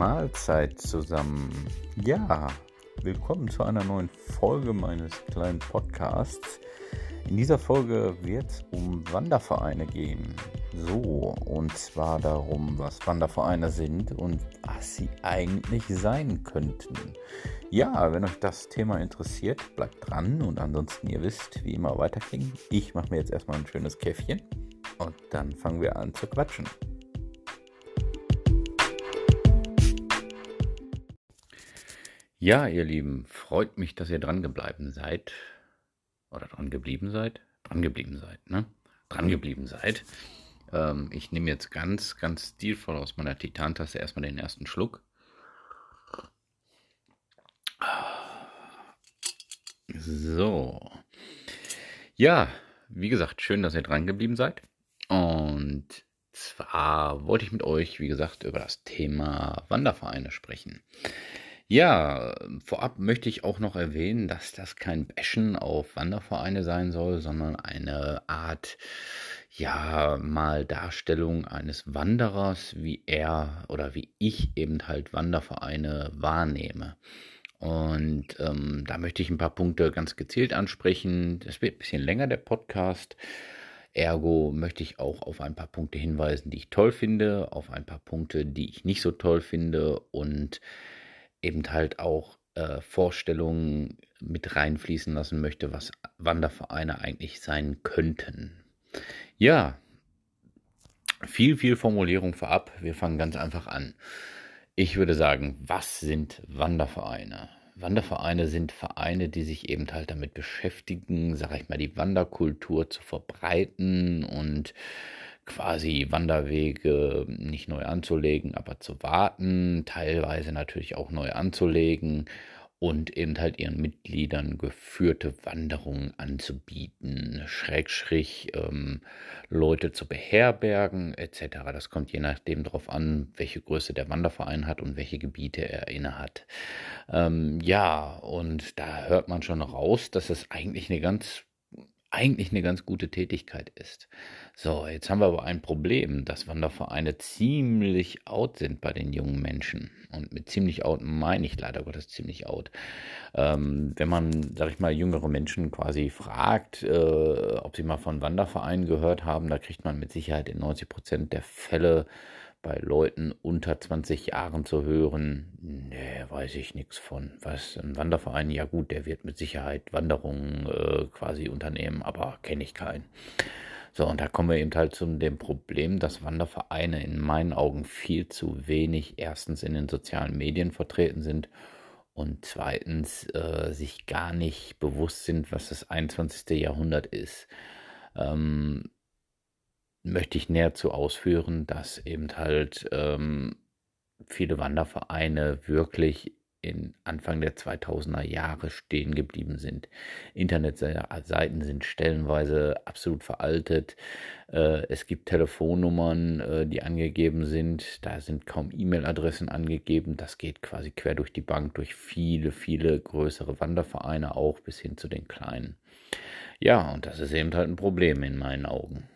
Mahlzeit zusammen. Ja, willkommen zu einer neuen Folge meines kleinen Podcasts. In dieser Folge wird es um Wandervereine gehen. So, und zwar darum, was Wandervereine sind und was sie eigentlich sein könnten. Ja, wenn euch das Thema interessiert, bleibt dran und ansonsten, ihr wisst, wie immer weiterklingen. Ich mache mir jetzt erstmal ein schönes Käffchen und dann fangen wir an zu quatschen. Ja, ihr Lieben, freut mich, dass ihr dran geblieben seid. Oder dran geblieben seid? Dran geblieben seid, ne? Dran geblieben seid. Ähm, ich nehme jetzt ganz, ganz stilvoll aus meiner Titantasse erstmal den ersten Schluck. So. Ja, wie gesagt, schön, dass ihr dran geblieben seid. Und zwar wollte ich mit euch, wie gesagt, über das Thema Wandervereine sprechen. Ja, vorab möchte ich auch noch erwähnen, dass das kein Bashen auf Wandervereine sein soll, sondern eine Art, ja, mal Darstellung eines Wanderers, wie er oder wie ich eben halt Wandervereine wahrnehme. Und ähm, da möchte ich ein paar Punkte ganz gezielt ansprechen. Das wird ein bisschen länger, der Podcast. Ergo möchte ich auch auf ein paar Punkte hinweisen, die ich toll finde, auf ein paar Punkte, die ich nicht so toll finde und eben halt auch äh, Vorstellungen mit reinfließen lassen möchte, was Wandervereine eigentlich sein könnten. Ja, viel, viel Formulierung vorab. Wir fangen ganz einfach an. Ich würde sagen, was sind Wandervereine? Wandervereine sind Vereine, die sich eben halt damit beschäftigen, sage ich mal, die Wanderkultur zu verbreiten und quasi Wanderwege nicht neu anzulegen, aber zu warten, teilweise natürlich auch neu anzulegen und eben halt ihren Mitgliedern geführte Wanderungen anzubieten, Schrägstrich ähm, Leute zu beherbergen etc. Das kommt je nachdem darauf an, welche Größe der Wanderverein hat und welche Gebiete er innehat. Ähm, ja, und da hört man schon raus, dass es eigentlich eine ganz eigentlich eine ganz gute Tätigkeit ist. So, jetzt haben wir aber ein Problem, dass Wandervereine ziemlich out sind bei den jungen Menschen. Und mit ziemlich out meine ich leider Gottes ziemlich out. Ähm, wenn man, sag ich mal, jüngere Menschen quasi fragt, äh, ob sie mal von Wandervereinen gehört haben, da kriegt man mit Sicherheit in 90 Prozent der Fälle bei Leuten unter 20 Jahren zu hören, nee, weiß ich nichts von. Was, ein Wanderverein, ja gut, der wird mit Sicherheit Wanderungen äh, quasi unternehmen, aber kenne ich keinen. So, und da kommen wir eben halt zu dem Problem, dass Wandervereine in meinen Augen viel zu wenig erstens in den sozialen Medien vertreten sind und zweitens äh, sich gar nicht bewusst sind, was das 21. Jahrhundert ist. Ähm, möchte ich näher zu ausführen, dass eben halt ähm, viele Wandervereine wirklich in Anfang der 2000er Jahre stehen geblieben sind. Internetseiten sind stellenweise absolut veraltet. Äh, es gibt Telefonnummern, äh, die angegeben sind. Da sind kaum E-Mail-Adressen angegeben. Das geht quasi quer durch die Bank, durch viele, viele größere Wandervereine auch bis hin zu den kleinen. Ja, und das ist eben halt ein Problem in meinen Augen.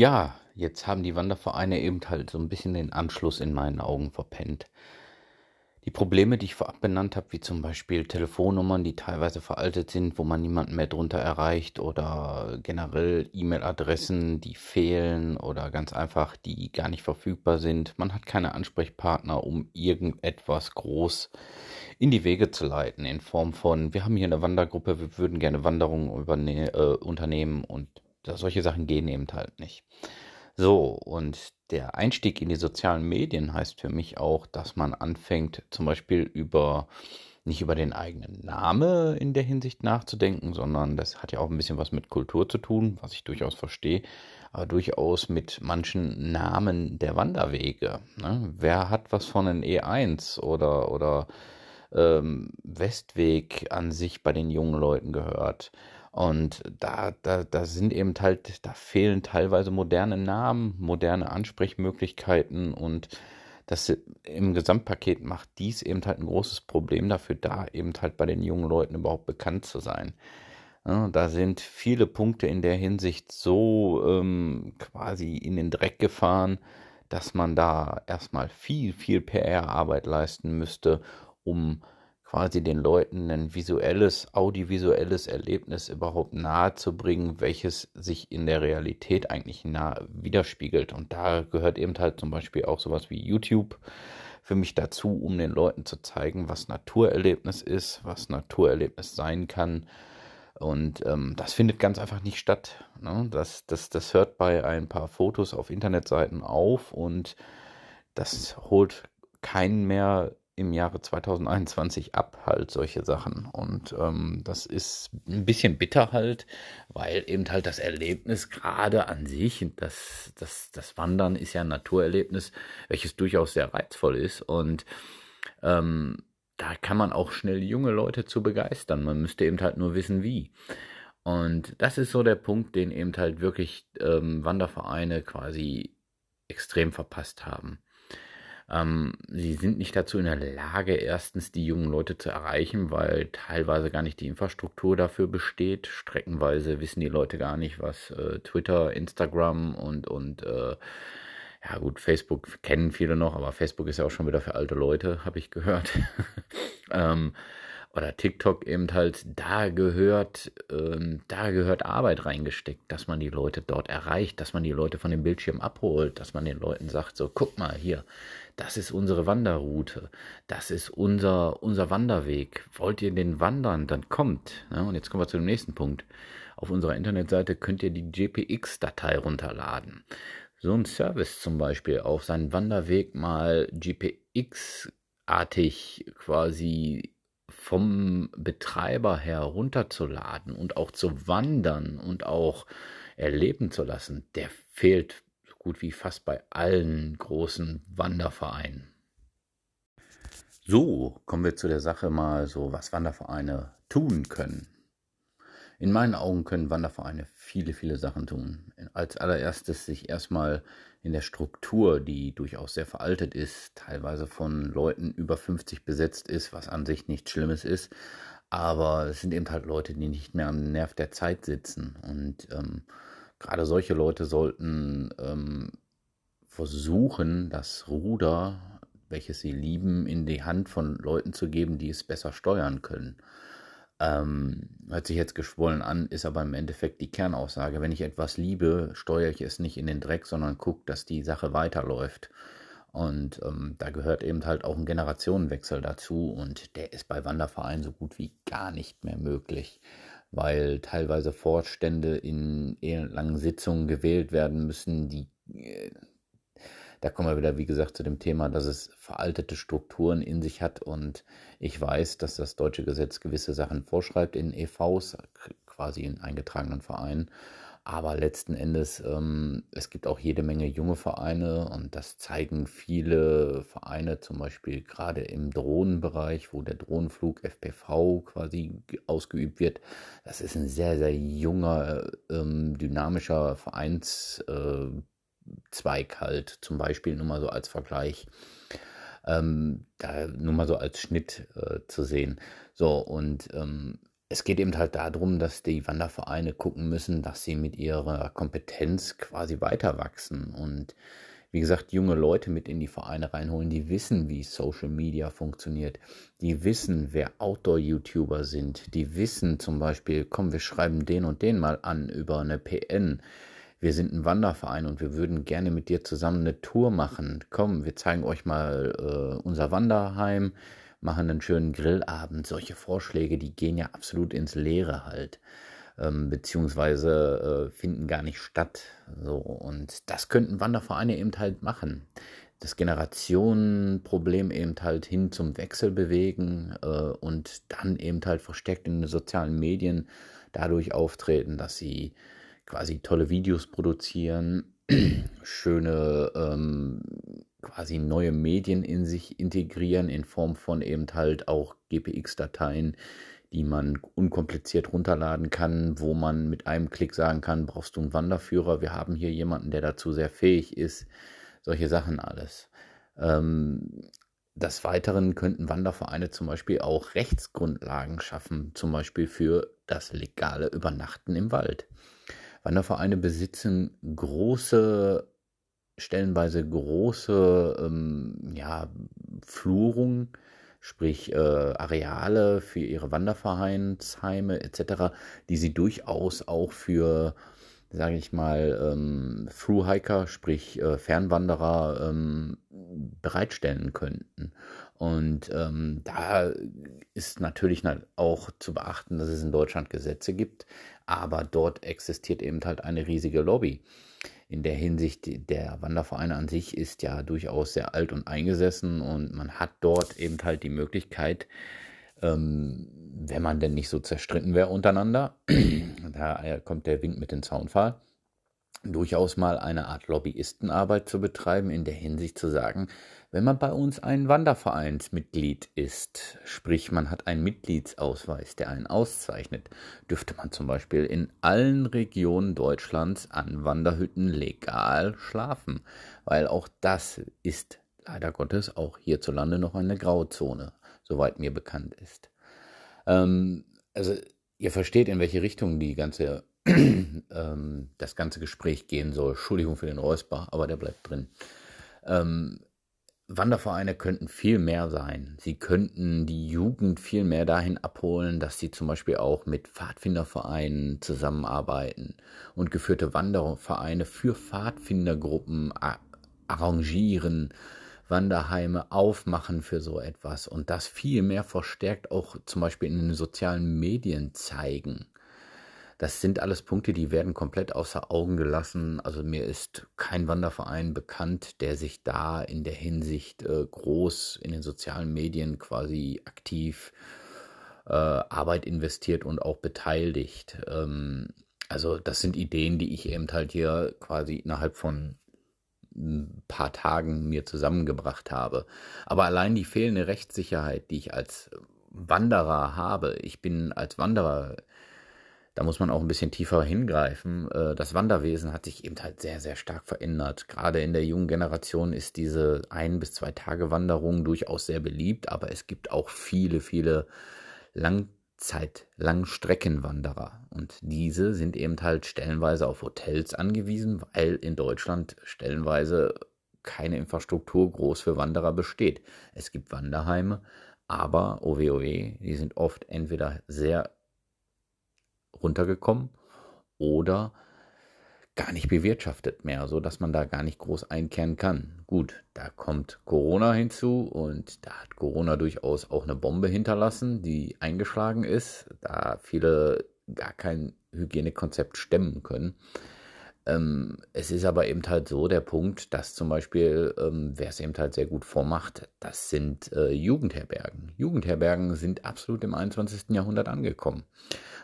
Ja, jetzt haben die Wandervereine eben halt so ein bisschen den Anschluss in meinen Augen verpennt. Die Probleme, die ich vorab benannt habe, wie zum Beispiel Telefonnummern, die teilweise veraltet sind, wo man niemanden mehr drunter erreicht oder generell E-Mail-Adressen, die fehlen oder ganz einfach, die gar nicht verfügbar sind. Man hat keine Ansprechpartner, um irgendetwas groß in die Wege zu leiten, in Form von, wir haben hier eine Wandergruppe, wir würden gerne Wanderungen äh, unternehmen und solche Sachen gehen eben halt nicht. So, und der Einstieg in die sozialen Medien heißt für mich auch, dass man anfängt, zum Beispiel über nicht über den eigenen Namen in der Hinsicht nachzudenken, sondern das hat ja auch ein bisschen was mit Kultur zu tun, was ich durchaus verstehe, aber durchaus mit manchen Namen der Wanderwege. Ne? Wer hat was von den E1 oder, oder ähm, Westweg an sich bei den jungen Leuten gehört? Und da, da, da sind eben halt, da fehlen teilweise moderne Namen, moderne Ansprechmöglichkeiten und das im Gesamtpaket macht dies eben halt ein großes Problem dafür, da eben halt bei den jungen Leuten überhaupt bekannt zu sein. Ja, da sind viele Punkte in der Hinsicht so ähm, quasi in den Dreck gefahren, dass man da erstmal viel, viel PR-Arbeit leisten müsste, um quasi den Leuten ein visuelles, audiovisuelles Erlebnis überhaupt nahe zu bringen, welches sich in der Realität eigentlich nah widerspiegelt. Und da gehört eben halt zum Beispiel auch sowas wie YouTube für mich dazu, um den Leuten zu zeigen, was Naturerlebnis ist, was Naturerlebnis sein kann. Und ähm, das findet ganz einfach nicht statt. Ne? Das, das, das hört bei ein paar Fotos auf Internetseiten auf und das holt keinen mehr im Jahre 2021 ab, halt solche Sachen. Und ähm, das ist ein bisschen bitter halt, weil eben halt das Erlebnis gerade an sich, das, das, das Wandern ist ja ein Naturerlebnis, welches durchaus sehr reizvoll ist. Und ähm, da kann man auch schnell junge Leute zu begeistern. Man müsste eben halt nur wissen, wie. Und das ist so der Punkt, den eben halt wirklich ähm, Wandervereine quasi extrem verpasst haben. Ähm, sie sind nicht dazu in der Lage, erstens die jungen Leute zu erreichen, weil teilweise gar nicht die Infrastruktur dafür besteht. Streckenweise wissen die Leute gar nicht, was äh, Twitter, Instagram und, und äh, ja gut, Facebook kennen viele noch, aber Facebook ist ja auch schon wieder für alte Leute, habe ich gehört. ähm, oder TikTok eben halt, da gehört, ähm, da gehört Arbeit reingesteckt, dass man die Leute dort erreicht, dass man die Leute von dem Bildschirm abholt, dass man den Leuten sagt, so, guck mal hier, das ist unsere Wanderroute, das ist unser, unser Wanderweg. Wollt ihr den wandern, dann kommt. Ja, und jetzt kommen wir zu dem nächsten Punkt. Auf unserer Internetseite könnt ihr die GPX-Datei runterladen. So ein Service zum Beispiel auf seinen Wanderweg mal GPX-artig quasi vom Betreiber her runterzuladen und auch zu wandern und auch erleben zu lassen, der fehlt gut wie fast bei allen großen Wandervereinen. So, kommen wir zu der Sache mal so, was Wandervereine tun können. In meinen Augen können Wandervereine viele, viele Sachen tun. Als allererstes sich erstmal in der Struktur, die durchaus sehr veraltet ist, teilweise von Leuten über 50 besetzt ist, was an sich nichts Schlimmes ist. Aber es sind eben halt Leute, die nicht mehr am Nerv der Zeit sitzen. Und ähm, gerade solche Leute sollten ähm, versuchen, das Ruder, welches sie lieben, in die Hand von Leuten zu geben, die es besser steuern können. Ähm, hört sich jetzt geschwollen an, ist aber im Endeffekt die Kernaussage. Wenn ich etwas liebe, steuere ich es nicht in den Dreck, sondern gucke, dass die Sache weiterläuft. Und ähm, da gehört eben halt auch ein Generationenwechsel dazu und der ist bei Wandervereinen so gut wie gar nicht mehr möglich, weil teilweise Vorstände in langen Sitzungen gewählt werden müssen, die äh, da kommen wir wieder, wie gesagt, zu dem Thema, dass es veraltete Strukturen in sich hat. Und ich weiß, dass das deutsche Gesetz gewisse Sachen vorschreibt in EVs, quasi in eingetragenen Vereinen. Aber letzten Endes, ähm, es gibt auch jede Menge junge Vereine und das zeigen viele Vereine, zum Beispiel gerade im Drohnenbereich, wo der Drohnenflug FPV quasi ausgeübt wird. Das ist ein sehr, sehr junger, ähm, dynamischer Vereins. Äh, halt, zum Beispiel nur mal so als Vergleich, ähm, da nur mal so als Schnitt äh, zu sehen. So, und ähm, es geht eben halt darum, dass die Wandervereine gucken müssen, dass sie mit ihrer Kompetenz quasi weiter wachsen. Und wie gesagt, junge Leute mit in die Vereine reinholen, die wissen, wie Social Media funktioniert, die wissen, wer Outdoor-YouTuber sind, die wissen zum Beispiel, komm, wir schreiben den und den mal an über eine PN, wir sind ein Wanderverein und wir würden gerne mit dir zusammen eine Tour machen. Komm, wir zeigen euch mal äh, unser Wanderheim, machen einen schönen Grillabend. Solche Vorschläge, die gehen ja absolut ins Leere halt. Ähm, beziehungsweise äh, finden gar nicht statt. So, und das könnten Wandervereine eben halt machen. Das Generationenproblem eben halt hin zum Wechsel bewegen äh, und dann eben halt verstärkt in den sozialen Medien dadurch auftreten, dass sie quasi tolle Videos produzieren, schöne ähm, quasi neue Medien in sich integrieren in Form von eben halt auch GPX-Dateien, die man unkompliziert runterladen kann, wo man mit einem Klick sagen kann, brauchst du einen Wanderführer, wir haben hier jemanden, der dazu sehr fähig ist, solche Sachen alles. Ähm, des Weiteren könnten Wandervereine zum Beispiel auch Rechtsgrundlagen schaffen, zum Beispiel für das legale Übernachten im Wald. Wandervereine besitzen große stellenweise große ähm, ja, Flurungen, sprich äh, Areale für ihre Wandervereinsheime etc., die sie durchaus auch für, sage ich mal, ähm, Thru-Hiker, sprich äh, Fernwanderer, ähm, bereitstellen könnten. Und ähm, da ist natürlich auch zu beachten, dass es in Deutschland Gesetze gibt, aber dort existiert eben halt eine riesige Lobby in der Hinsicht, der Wanderverein an sich ist ja durchaus sehr alt und eingesessen und man hat dort eben halt die Möglichkeit, ähm, wenn man denn nicht so zerstritten wäre untereinander, da kommt der Wind mit dem Zaunpfahl, durchaus mal eine Art Lobbyistenarbeit zu betreiben, in der Hinsicht zu sagen, wenn man bei uns ein Wandervereinsmitglied ist, sprich man hat einen Mitgliedsausweis, der einen auszeichnet, dürfte man zum Beispiel in allen Regionen Deutschlands an Wanderhütten legal schlafen, weil auch das ist leider Gottes auch hierzulande noch eine Grauzone, soweit mir bekannt ist. Ähm, also ihr versteht, in welche Richtung die ganze ähm, das ganze Gespräch gehen soll. Entschuldigung für den Räusper, aber der bleibt drin. Ähm, Wandervereine könnten viel mehr sein. Sie könnten die Jugend viel mehr dahin abholen, dass sie zum Beispiel auch mit Pfadfindervereinen zusammenarbeiten und geführte Wandervereine für Pfadfindergruppen arrangieren, Wanderheime aufmachen für so etwas und das viel mehr verstärkt auch zum Beispiel in den sozialen Medien zeigen. Das sind alles Punkte, die werden komplett außer Augen gelassen. Also mir ist kein Wanderverein bekannt, der sich da in der Hinsicht äh, groß in den sozialen Medien quasi aktiv äh, Arbeit investiert und auch beteiligt. Ähm, also das sind Ideen, die ich eben halt hier quasi innerhalb von ein paar Tagen mir zusammengebracht habe. Aber allein die fehlende Rechtssicherheit, die ich als Wanderer habe, ich bin als Wanderer da muss man auch ein bisschen tiefer hingreifen. Äh, das Wanderwesen hat sich eben halt sehr, sehr stark verändert. Gerade in der jungen Generation ist diese ein bis zwei Tage Wanderung durchaus sehr beliebt, aber es gibt auch viele, viele Langzeit, Langstreckenwanderer. Und diese sind eben halt stellenweise auf Hotels angewiesen, weil in Deutschland stellenweise keine Infrastruktur groß für Wanderer besteht. Es gibt Wanderheime, aber OWOE, die sind oft entweder sehr runtergekommen oder gar nicht bewirtschaftet mehr, so dass man da gar nicht groß einkehren kann. Gut, da kommt Corona hinzu und da hat Corona durchaus auch eine Bombe hinterlassen, die eingeschlagen ist, da viele gar kein Hygienekonzept stemmen können. Ähm, es ist aber eben halt so der Punkt, dass zum Beispiel, ähm, wer es eben halt sehr gut vormacht, das sind äh, Jugendherbergen. Jugendherbergen sind absolut im 21. Jahrhundert angekommen.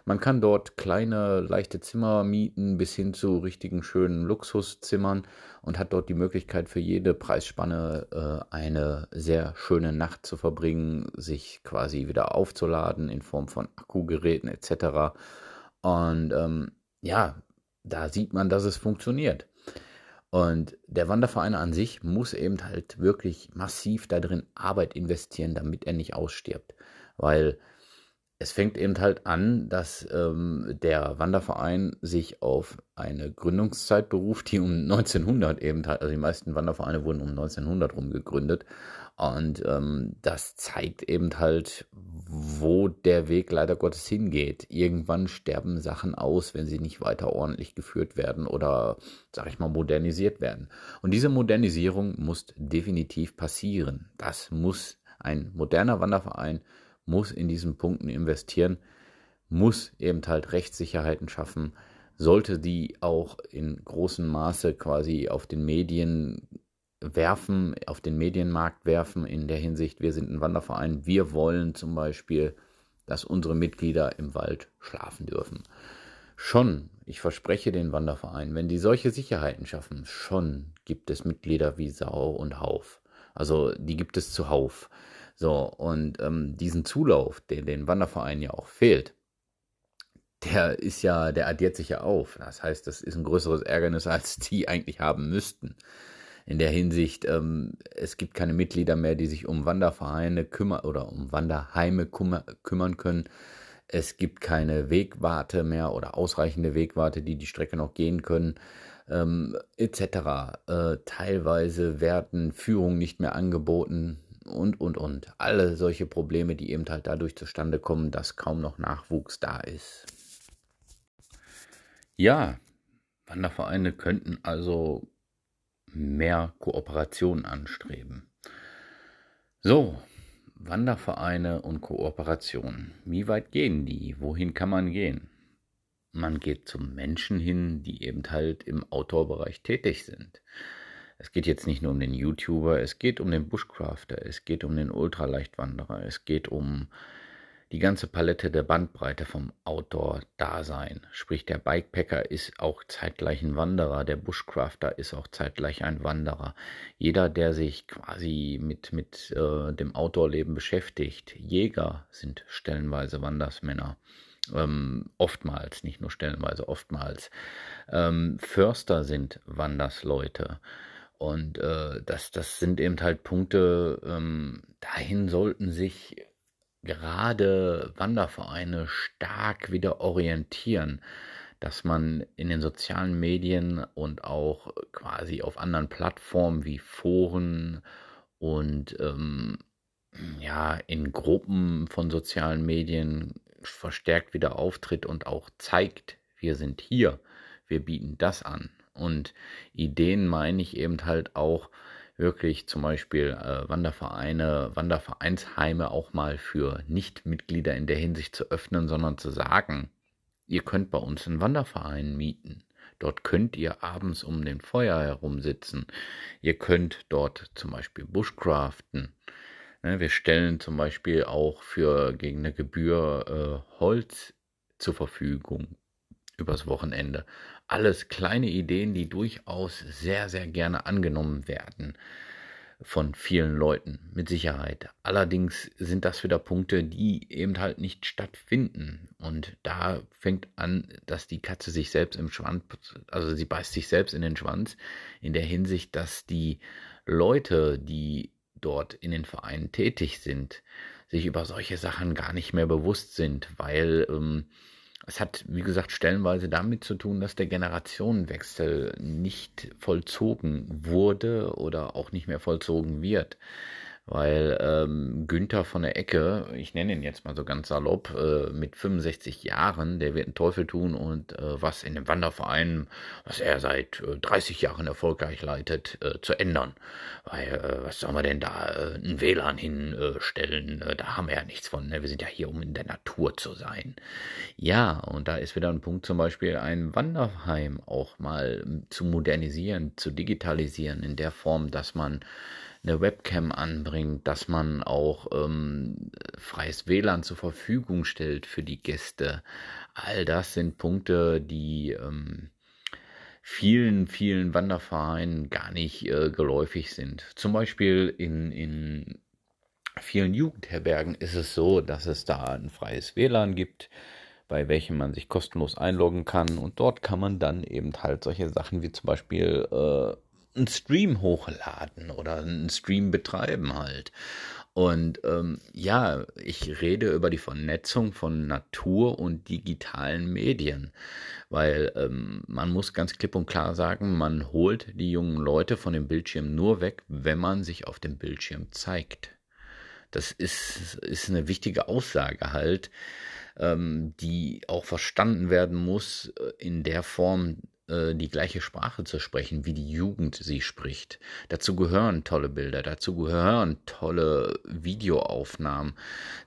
Man kann dort kleine, leichte Zimmer mieten bis hin zu richtigen schönen Luxuszimmern und hat dort die Möglichkeit für jede Preisspanne äh, eine sehr schöne Nacht zu verbringen, sich quasi wieder aufzuladen in Form von Akkugeräten etc. Und ähm, ja, da sieht man, dass es funktioniert. Und der Wanderverein an sich muss eben halt wirklich massiv darin Arbeit investieren, damit er nicht ausstirbt. Weil es fängt eben halt an, dass ähm, der Wanderverein sich auf eine Gründungszeit beruft, die um 1900 eben halt, also die meisten Wandervereine wurden um 1900 rum gegründet. Und ähm, das zeigt eben halt, wo der Weg leider Gottes hingeht. Irgendwann sterben Sachen aus, wenn sie nicht weiter ordentlich geführt werden oder, sag ich mal, modernisiert werden. Und diese Modernisierung muss definitiv passieren. Das muss ein moderner Wanderverein muss in diesen Punkten investieren, muss eben halt Rechtssicherheiten schaffen, sollte die auch in großem Maße quasi auf den Medien werfen, auf den Medienmarkt werfen, in der Hinsicht, wir sind ein Wanderverein, wir wollen zum Beispiel, dass unsere Mitglieder im Wald schlafen dürfen. Schon, ich verspreche den Wanderverein, wenn die solche Sicherheiten schaffen, schon gibt es Mitglieder wie Sau und Hauf. Also die gibt es zuhauf. So, und ähm, diesen Zulauf, der den Wandervereinen ja auch fehlt, der ist ja, der addiert sich ja auf. Das heißt, das ist ein größeres Ärgernis, als die eigentlich haben müssten. In der Hinsicht, ähm, es gibt keine Mitglieder mehr, die sich um Wandervereine kümmern oder um Wanderheime kümmern können. Es gibt keine Wegwarte mehr oder ausreichende Wegwarte, die die Strecke noch gehen können. ähm, etc. Äh, teilweise werden Führungen nicht mehr angeboten und, und, und. Alle solche Probleme, die eben halt dadurch zustande kommen, dass kaum noch Nachwuchs da ist. Ja, Wandervereine könnten also mehr Kooperation anstreben. So, Wandervereine und Kooperation. Wie weit gehen die? Wohin kann man gehen? Man geht zu Menschen hin, die eben halt im Outdoor-Bereich tätig sind. Es geht jetzt nicht nur um den YouTuber, es geht um den Bushcrafter, es geht um den Ultraleichtwanderer, es geht um die ganze Palette der Bandbreite vom Outdoor-Dasein. Sprich, der Bikepacker ist auch zeitgleich ein Wanderer, der Bushcrafter ist auch zeitgleich ein Wanderer. Jeder, der sich quasi mit, mit äh, dem Outdoor-Leben beschäftigt, Jäger sind stellenweise Wandersmänner. Ähm, oftmals, nicht nur stellenweise, oftmals. Ähm, Förster sind Wandersleute. Und äh, das, das sind eben halt Punkte, ähm, dahin sollten sich gerade Wandervereine stark wieder orientieren, dass man in den sozialen Medien und auch quasi auf anderen Plattformen wie Foren und ähm, ja in Gruppen von sozialen Medien verstärkt wieder auftritt und auch zeigt, wir sind hier, wir bieten das an. Und Ideen meine ich eben halt auch, wirklich zum Beispiel äh, Wandervereine, Wandervereinsheime auch mal für Nichtmitglieder in der Hinsicht zu öffnen, sondern zu sagen, ihr könnt bei uns einen Wanderverein mieten. Dort könnt ihr abends um den Feuer herum sitzen. Ihr könnt dort zum Beispiel Bushcraften. Ne, wir stellen zum Beispiel auch für gegen eine Gebühr äh, Holz zur Verfügung übers Wochenende. Alles kleine Ideen, die durchaus sehr, sehr gerne angenommen werden von vielen Leuten, mit Sicherheit. Allerdings sind das wieder Punkte, die eben halt nicht stattfinden. Und da fängt an, dass die Katze sich selbst im Schwanz, also sie beißt sich selbst in den Schwanz, in der Hinsicht, dass die Leute, die dort in den Vereinen tätig sind, sich über solche Sachen gar nicht mehr bewusst sind, weil ähm, es hat, wie gesagt, stellenweise damit zu tun, dass der Generationenwechsel nicht vollzogen wurde oder auch nicht mehr vollzogen wird weil ähm, Günther von der Ecke, ich nenne ihn jetzt mal so ganz salopp, äh, mit 65 Jahren, der wird einen Teufel tun und äh, was in dem Wanderverein, was er seit äh, 30 Jahren erfolgreich leitet, äh, zu ändern. Weil, äh, was sollen wir denn da, äh, ein WLAN hinstellen? Äh, da haben wir ja nichts von. Ne? Wir sind ja hier, um in der Natur zu sein. Ja, und da ist wieder ein Punkt, zum Beispiel ein Wanderheim auch mal zu modernisieren, zu digitalisieren, in der Form, dass man eine Webcam anbringt, dass man auch ähm, freies WLAN zur Verfügung stellt für die Gäste. All das sind Punkte, die ähm, vielen, vielen Wandervereinen gar nicht äh, geläufig sind. Zum Beispiel in, in vielen Jugendherbergen ist es so, dass es da ein freies WLAN gibt, bei welchem man sich kostenlos einloggen kann. Und dort kann man dann eben halt solche Sachen wie zum Beispiel äh, einen Stream hochladen oder einen Stream betreiben halt. Und ähm, ja, ich rede über die Vernetzung von Natur und digitalen Medien, weil ähm, man muss ganz klipp und klar sagen, man holt die jungen Leute von dem Bildschirm nur weg, wenn man sich auf dem Bildschirm zeigt. Das ist, ist eine wichtige Aussage halt, ähm, die auch verstanden werden muss äh, in der Form, die gleiche Sprache zu sprechen, wie die Jugend sie spricht. Dazu gehören tolle Bilder, dazu gehören tolle Videoaufnahmen,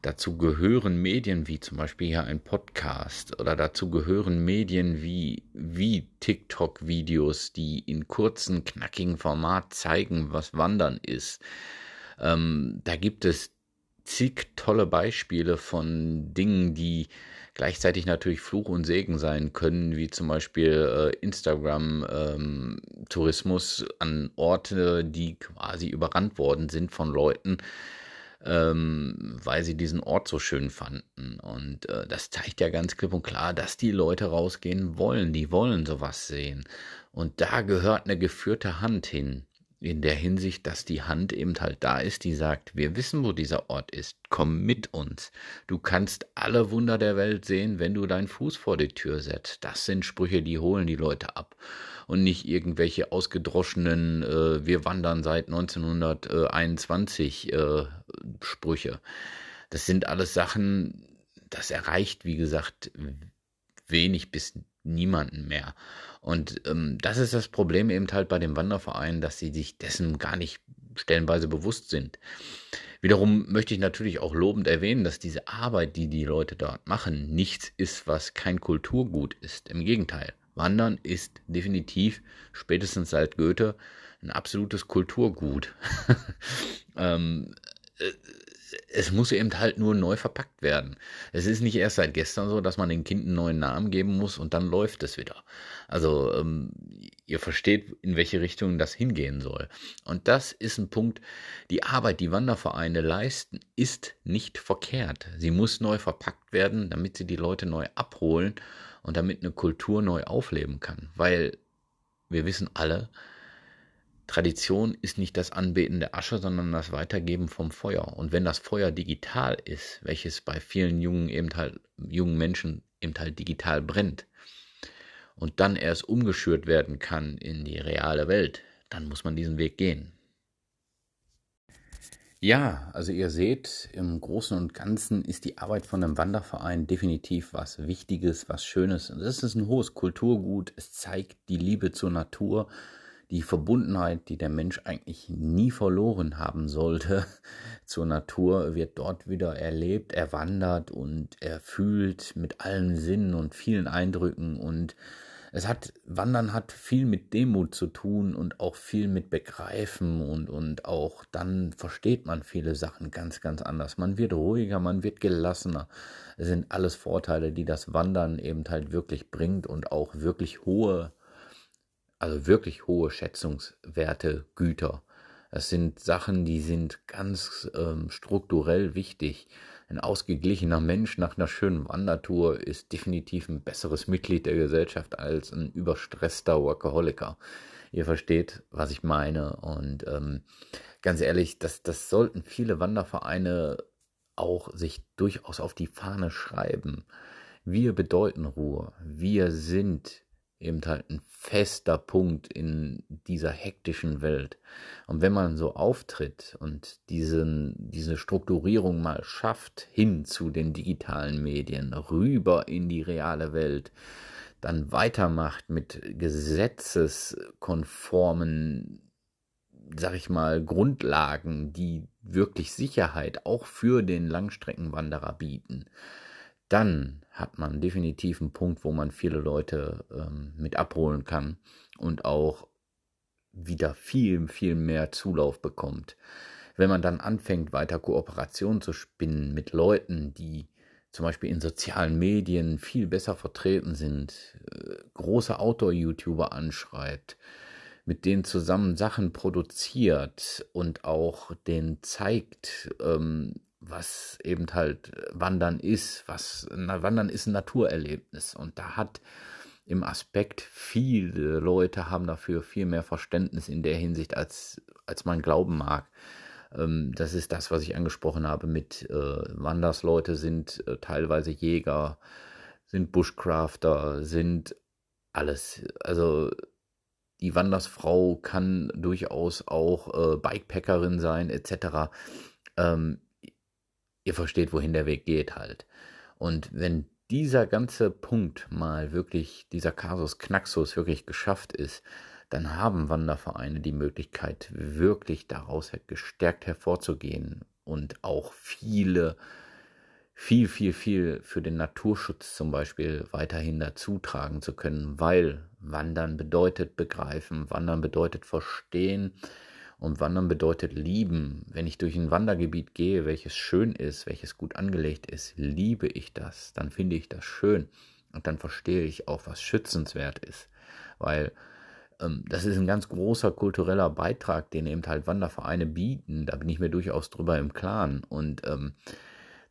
dazu gehören Medien wie zum Beispiel hier ein Podcast oder dazu gehören Medien wie, wie TikTok-Videos, die in kurzen, knackigen Format zeigen, was Wandern ist. Ähm, da gibt es zig tolle Beispiele von Dingen, die gleichzeitig natürlich Fluch und Segen sein können, wie zum Beispiel äh, Instagram-Tourismus ähm, an Orte, die quasi überrannt worden sind von Leuten, ähm, weil sie diesen Ort so schön fanden. Und äh, das zeigt ja ganz klipp und klar, dass die Leute rausgehen wollen. Die wollen sowas sehen. Und da gehört eine geführte Hand hin. In der Hinsicht, dass die Hand eben halt da ist, die sagt, wir wissen, wo dieser Ort ist, komm mit uns. Du kannst alle Wunder der Welt sehen, wenn du deinen Fuß vor die Tür setzt. Das sind Sprüche, die holen die Leute ab. Und nicht irgendwelche ausgedroschenen, äh, wir wandern seit 1921 äh, Sprüche. Das sind alles Sachen, das erreicht, wie gesagt, wenig bis niemanden mehr. Und ähm, das ist das Problem eben halt bei dem Wanderverein, dass sie sich dessen gar nicht stellenweise bewusst sind. Wiederum möchte ich natürlich auch lobend erwähnen, dass diese Arbeit, die die Leute dort machen, nichts ist, was kein Kulturgut ist. Im Gegenteil, Wandern ist definitiv, spätestens seit Goethe, ein absolutes Kulturgut. ähm, äh, es muss eben halt nur neu verpackt werden. Es ist nicht erst seit gestern so, dass man dem Kind einen neuen Namen geben muss und dann läuft es wieder. Also ähm, ihr versteht, in welche Richtung das hingehen soll. Und das ist ein Punkt, die Arbeit, die Wandervereine leisten, ist nicht verkehrt. Sie muss neu verpackt werden, damit sie die Leute neu abholen und damit eine Kultur neu aufleben kann. Weil wir wissen alle, Tradition ist nicht das Anbeten der Asche, sondern das Weitergeben vom Feuer. Und wenn das Feuer digital ist, welches bei vielen jungen, eben halt, jungen Menschen eben halt digital brennt, und dann erst umgeschürt werden kann in die reale Welt, dann muss man diesen Weg gehen. Ja, also ihr seht, im Großen und Ganzen ist die Arbeit von einem Wanderverein definitiv was Wichtiges, was Schönes. Es ist ein hohes Kulturgut, es zeigt die Liebe zur Natur, die Verbundenheit, die der Mensch eigentlich nie verloren haben sollte zur Natur, wird dort wieder erlebt, er wandert und er fühlt mit allen Sinnen und vielen Eindrücken und es hat, Wandern hat viel mit Demut zu tun und auch viel mit Begreifen und, und auch dann versteht man viele Sachen ganz, ganz anders. Man wird ruhiger, man wird gelassener. Es sind alles Vorteile, die das Wandern eben halt wirklich bringt und auch wirklich hohe also wirklich hohe Schätzungswerte, Güter. Es sind Sachen, die sind ganz ähm, strukturell wichtig. Ein ausgeglichener Mensch nach einer schönen Wandertour ist definitiv ein besseres Mitglied der Gesellschaft als ein überstresster Workaholiker. Ihr versteht, was ich meine. Und ähm, ganz ehrlich, das, das sollten viele Wandervereine auch sich durchaus auf die Fahne schreiben. Wir bedeuten Ruhe. Wir sind eben halt ein fester Punkt in dieser hektischen Welt. Und wenn man so auftritt und diesen, diese Strukturierung mal schafft hin zu den digitalen Medien, rüber in die reale Welt, dann weitermacht mit gesetzeskonformen, sag ich mal, Grundlagen, die wirklich Sicherheit auch für den Langstreckenwanderer bieten, dann hat man definitiv einen Punkt, wo man viele Leute ähm, mit abholen kann und auch wieder viel, viel mehr Zulauf bekommt. Wenn man dann anfängt, weiter Kooperation zu spinnen mit Leuten, die zum Beispiel in sozialen Medien viel besser vertreten sind, äh, große Outdoor-YouTuber anschreibt, mit denen zusammen Sachen produziert und auch denen zeigt, ähm, was eben halt Wandern ist, was na, Wandern ist ein Naturerlebnis und da hat im Aspekt viele Leute haben dafür viel mehr Verständnis in der Hinsicht als als man glauben mag. Ähm, das ist das, was ich angesprochen habe mit äh, Wandersleute sind äh, teilweise Jäger, sind Bushcrafter, sind alles. Also die Wandersfrau kann durchaus auch äh, Bikepackerin sein, etc. Ähm, ihr versteht, wohin der Weg geht halt. Und wenn dieser ganze Punkt mal wirklich, dieser Kasus Knaxus wirklich geschafft ist, dann haben Wandervereine die Möglichkeit, wirklich daraus gestärkt hervorzugehen und auch viele, viel, viel, viel für den Naturschutz zum Beispiel weiterhin dazu tragen zu können, weil Wandern bedeutet begreifen, Wandern bedeutet verstehen, und Wandern bedeutet lieben. Wenn ich durch ein Wandergebiet gehe, welches schön ist, welches gut angelegt ist, liebe ich das. Dann finde ich das schön. Und dann verstehe ich auch, was schützenswert ist. Weil ähm, das ist ein ganz großer kultureller Beitrag, den eben halt Wandervereine bieten. Da bin ich mir durchaus drüber im Klaren. Und ähm,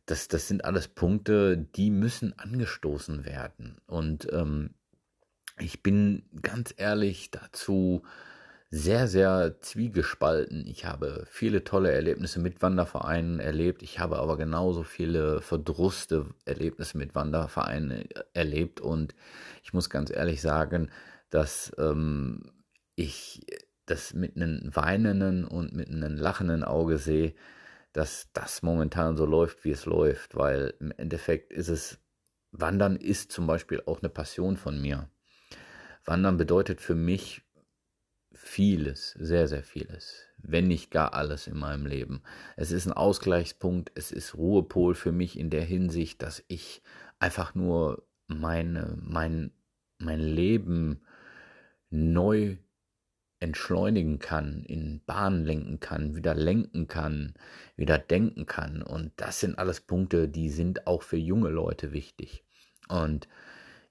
das, das sind alles Punkte, die müssen angestoßen werden. Und ähm, ich bin ganz ehrlich dazu sehr, sehr zwiegespalten. Ich habe viele tolle Erlebnisse mit Wandervereinen erlebt. Ich habe aber genauso viele verdruste Erlebnisse mit Wandervereinen erlebt. Und ich muss ganz ehrlich sagen, dass ähm, ich das mit einem weinenden und mit einem lachenden Auge sehe, dass das momentan so läuft, wie es läuft. Weil im Endeffekt ist es, Wandern ist zum Beispiel auch eine Passion von mir. Wandern bedeutet für mich vieles, sehr, sehr vieles, wenn nicht gar alles in meinem Leben. Es ist ein Ausgleichspunkt, es ist Ruhepol für mich in der Hinsicht, dass ich einfach nur meine, mein, mein Leben neu entschleunigen kann, in Bahnen lenken kann, wieder lenken kann, wieder denken kann. Und das sind alles Punkte, die sind auch für junge Leute wichtig. Und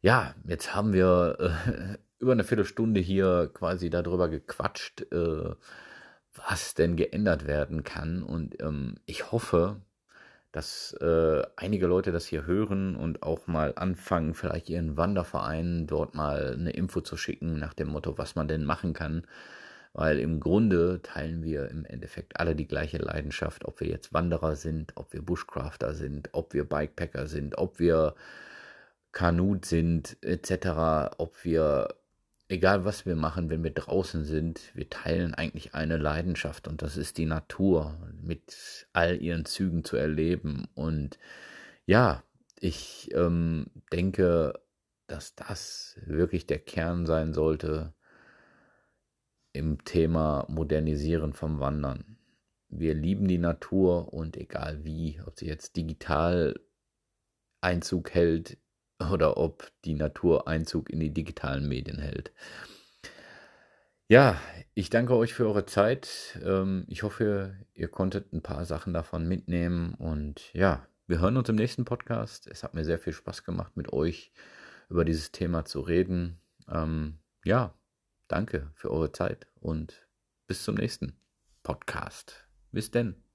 ja, jetzt haben wir äh, über eine Viertelstunde hier quasi darüber gequatscht, äh, was denn geändert werden kann. Und ähm, ich hoffe, dass äh, einige Leute das hier hören und auch mal anfangen, vielleicht ihren Wanderverein dort mal eine Info zu schicken nach dem Motto, was man denn machen kann. Weil im Grunde teilen wir im Endeffekt alle die gleiche Leidenschaft, ob wir jetzt Wanderer sind, ob wir Bushcrafter sind, ob wir Bikepacker sind, ob wir Kanut sind, etc., ob wir egal was wir machen, wenn wir draußen sind, wir teilen eigentlich eine Leidenschaft und das ist die Natur mit all ihren Zügen zu erleben. Und ja, ich ähm, denke, dass das wirklich der Kern sein sollte im Thema Modernisieren vom Wandern. Wir lieben die Natur und egal wie, ob sie jetzt digital Einzug hält oder ob die Natur Einzug in die digitalen Medien hält. Ja, ich danke euch für eure Zeit. Ähm, ich hoffe, ihr konntet ein paar Sachen davon mitnehmen. Und ja, wir hören uns im nächsten Podcast. Es hat mir sehr viel Spaß gemacht, mit euch über dieses Thema zu reden. Ähm, ja, danke für eure Zeit und bis zum nächsten Podcast. Bis denn.